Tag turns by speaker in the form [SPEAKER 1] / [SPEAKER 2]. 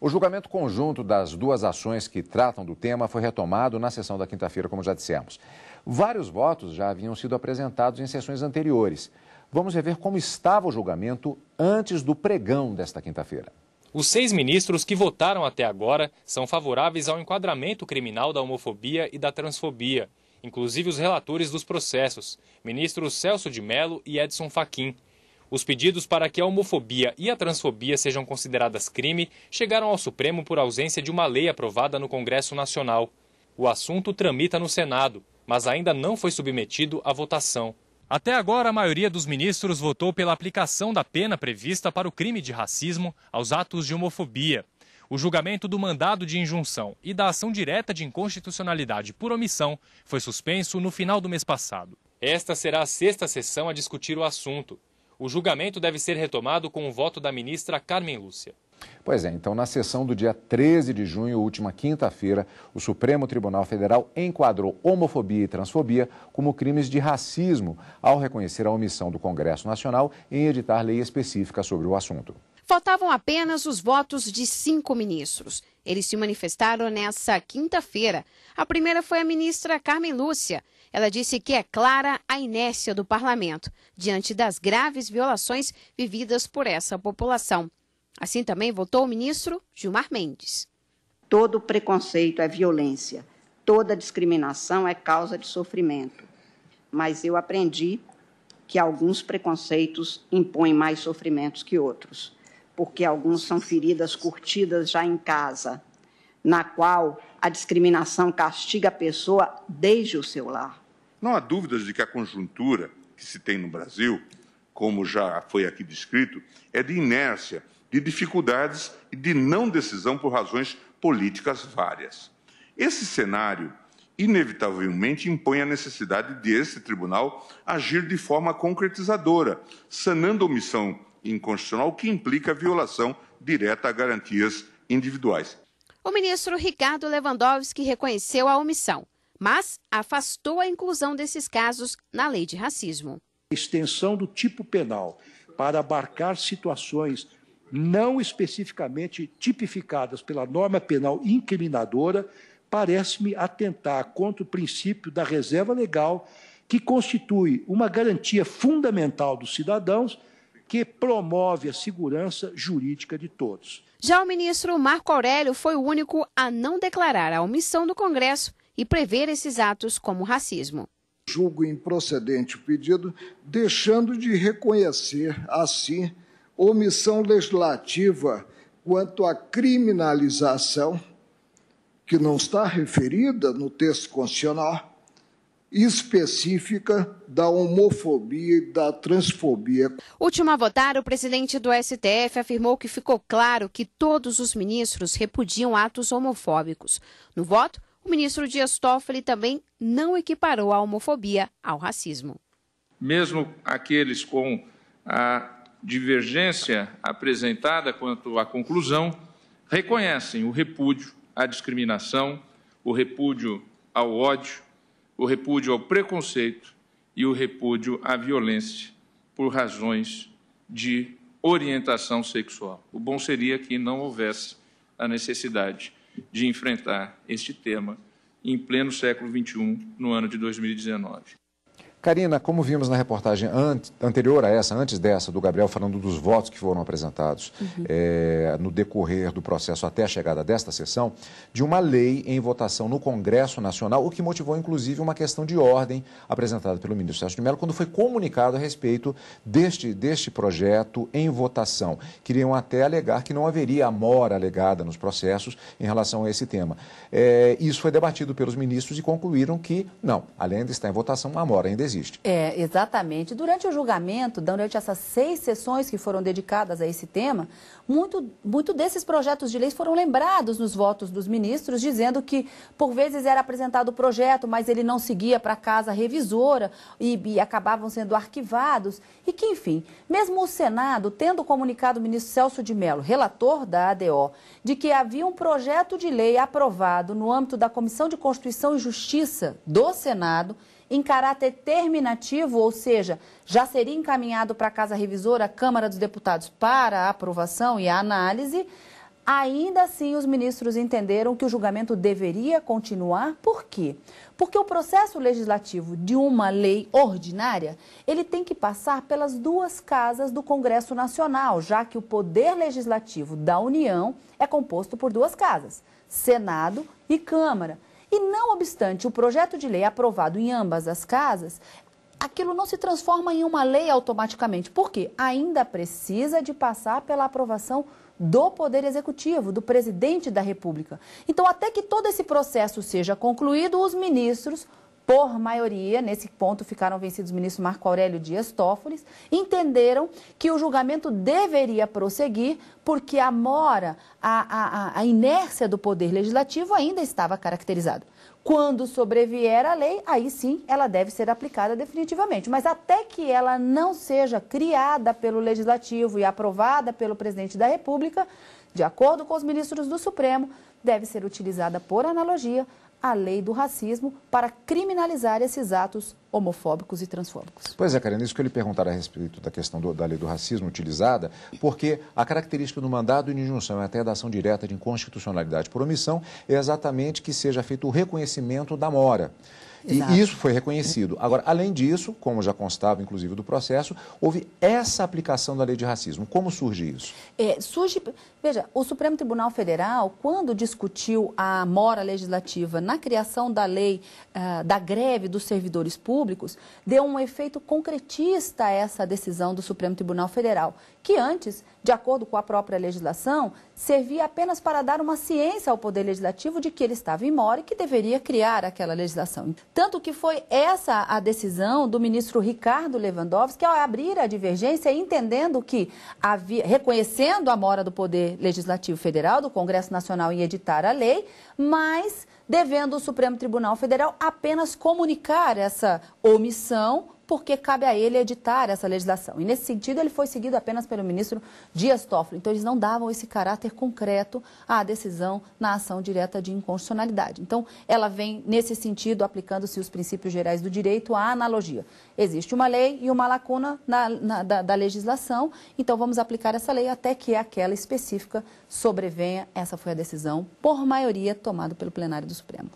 [SPEAKER 1] O julgamento conjunto das duas ações que tratam do tema foi retomado na sessão da quinta-feira, como já dissemos. Vários votos já haviam sido apresentados em sessões anteriores. Vamos rever como estava o julgamento antes do pregão desta quinta-feira.
[SPEAKER 2] Os seis ministros que votaram até agora são favoráveis ao enquadramento criminal da homofobia e da transfobia, inclusive os relatores dos processos, ministros Celso de Mello e Edson Fachin. Os pedidos para que a homofobia e a transfobia sejam consideradas crime chegaram ao Supremo por ausência de uma lei aprovada no Congresso Nacional. O assunto tramita no Senado, mas ainda não foi submetido à votação. Até agora, a maioria dos ministros votou pela aplicação da pena prevista para o crime de racismo aos atos de homofobia. O julgamento do mandado de injunção e da ação direta de inconstitucionalidade por omissão foi suspenso no final do mês passado. Esta será a sexta sessão a discutir o assunto. O julgamento deve ser retomado com o voto da ministra Carmen Lúcia.
[SPEAKER 1] Pois é, então na sessão do dia 13 de junho, última quinta-feira, o Supremo Tribunal Federal enquadrou homofobia e transfobia como crimes de racismo, ao reconhecer a omissão do Congresso Nacional em editar lei específica sobre o assunto.
[SPEAKER 3] Faltavam apenas os votos de cinco ministros. Eles se manifestaram nessa quinta-feira. A primeira foi a ministra Carmen Lúcia. Ela disse que é clara a inércia do parlamento diante das graves violações vividas por essa população. Assim também votou o ministro Gilmar Mendes.
[SPEAKER 4] Todo preconceito é violência, toda discriminação é causa de sofrimento. Mas eu aprendi que alguns preconceitos impõem mais sofrimentos que outros, porque alguns são feridas curtidas já em casa, na qual a discriminação castiga a pessoa desde o seu lar.
[SPEAKER 5] Não há dúvidas de que a conjuntura que se tem no Brasil, como já foi aqui descrito, é de inércia de dificuldades e de não decisão por razões políticas várias. Esse cenário, inevitavelmente, impõe a necessidade de esse tribunal agir de forma concretizadora, sanando omissão inconstitucional que implica violação direta a garantias individuais.
[SPEAKER 3] O ministro Ricardo Lewandowski reconheceu a omissão, mas afastou a inclusão desses casos na lei de racismo.
[SPEAKER 6] Extensão do tipo penal para abarcar situações não especificamente tipificadas pela norma penal incriminadora, parece-me atentar contra o princípio da reserva legal, que constitui uma garantia fundamental dos cidadãos que promove a segurança jurídica de todos.
[SPEAKER 3] Já o ministro Marco Aurélio foi o único a não declarar a omissão do Congresso e prever esses atos como racismo.
[SPEAKER 7] Julgo improcedente o pedido, deixando de reconhecer, assim, omissão legislativa quanto à criminalização, que não está referida no texto constitucional, específica da homofobia e da transfobia.
[SPEAKER 3] Último a votar, o presidente do STF afirmou que ficou claro que todos os ministros repudiam atos homofóbicos. No voto, o ministro Dias Toffoli também não equiparou a homofobia ao racismo.
[SPEAKER 8] Mesmo aqueles com a divergência apresentada quanto à conclusão reconhecem o repúdio à discriminação, o repúdio ao ódio, o repúdio ao preconceito e o repúdio à violência por razões de orientação sexual. O bom seria que não houvesse a necessidade de enfrentar este tema em pleno século XXI, no ano de 2019.
[SPEAKER 1] Karina, como vimos na reportagem anterior a essa, antes dessa, do Gabriel falando dos votos que foram apresentados uhum. é, no decorrer do processo até a chegada desta sessão, de uma lei em votação no Congresso Nacional, o que motivou inclusive uma questão de ordem apresentada pelo ministro Sérgio de Mello quando foi comunicado a respeito deste, deste projeto em votação. Queriam até alegar que não haveria amora alegada nos processos em relação a esse tema. É, isso foi debatido pelos ministros e concluíram que, não, além de estar em votação, a amora ainda existe.
[SPEAKER 9] É, exatamente. Durante o julgamento, durante essas seis sessões que foram dedicadas a esse tema, muito, muito desses projetos de leis foram lembrados nos votos dos ministros, dizendo que, por vezes, era apresentado o projeto, mas ele não seguia para a casa revisora e, e acabavam sendo arquivados. E que, enfim, mesmo o Senado, tendo comunicado o ministro Celso de Mello, relator da ADO, de que havia um projeto de lei aprovado no âmbito da Comissão de Constituição e Justiça do Senado, em caráter terminativo, ou seja, já seria encaminhado para a Casa Revisora, a Câmara dos Deputados, para a aprovação e a análise, Ainda assim, os ministros entenderam que o julgamento deveria continuar. Por quê? Porque o processo legislativo de uma lei ordinária, ele tem que passar pelas duas casas do Congresso Nacional, já que o poder legislativo da União é composto por duas casas, Senado e Câmara. E não obstante o projeto de lei aprovado em ambas as casas, aquilo não se transforma em uma lei automaticamente. Por quê? Ainda precisa de passar pela aprovação do Poder Executivo, do presidente da República. Então, até que todo esse processo seja concluído, os ministros, por maioria, nesse ponto ficaram vencidos o ministro Marco Aurélio Dias Toffoli, entenderam que o julgamento deveria prosseguir porque a mora, a, a, a inércia do Poder Legislativo ainda estava caracterizado. Quando sobrevier a lei, aí sim ela deve ser aplicada definitivamente. Mas até que ela não seja criada pelo Legislativo e aprovada pelo presidente da República, de acordo com os ministros do Supremo, deve ser utilizada por analogia a lei do racismo para criminalizar esses atos homofóbicos e transfóbicos.
[SPEAKER 1] Pois é, Karina, isso que eu lhe perguntar a respeito da questão do, da lei do racismo utilizada, porque a característica do mandado de injunção e até da ação direta de inconstitucionalidade por omissão é exatamente que seja feito o reconhecimento da mora. Exato. E isso foi reconhecido. Agora, além disso, como já constava inclusive do processo, houve essa aplicação da lei de racismo. Como surge isso?
[SPEAKER 9] É, surge, veja, o Supremo Tribunal Federal, quando discutiu a mora legislativa na criação da lei uh, da greve dos servidores públicos, deu um efeito concretista a essa decisão do Supremo Tribunal Federal, que antes, de acordo com a própria legislação, servia apenas para dar uma ciência ao Poder Legislativo de que ele estava em mora e que deveria criar aquela legislação. Tanto que foi essa a decisão do ministro Ricardo Lewandowski ao abrir a divergência, entendendo que havia, reconhecendo a mora do Poder Legislativo Federal, do Congresso Nacional em editar a lei, mas devendo o Supremo Tribunal Federal apenas comunicar essa omissão porque cabe a ele editar essa legislação. E nesse sentido, ele foi seguido apenas pelo ministro Dias Toffoli. Então, eles não davam esse caráter concreto à decisão na ação direta de inconstitucionalidade. Então, ela vem, nesse sentido, aplicando-se os princípios gerais do direito à analogia. Existe uma lei e uma lacuna na, na, da, da legislação, então vamos aplicar essa lei até que aquela específica sobrevenha. Essa foi a decisão, por maioria, tomada pelo plenário do Supremo.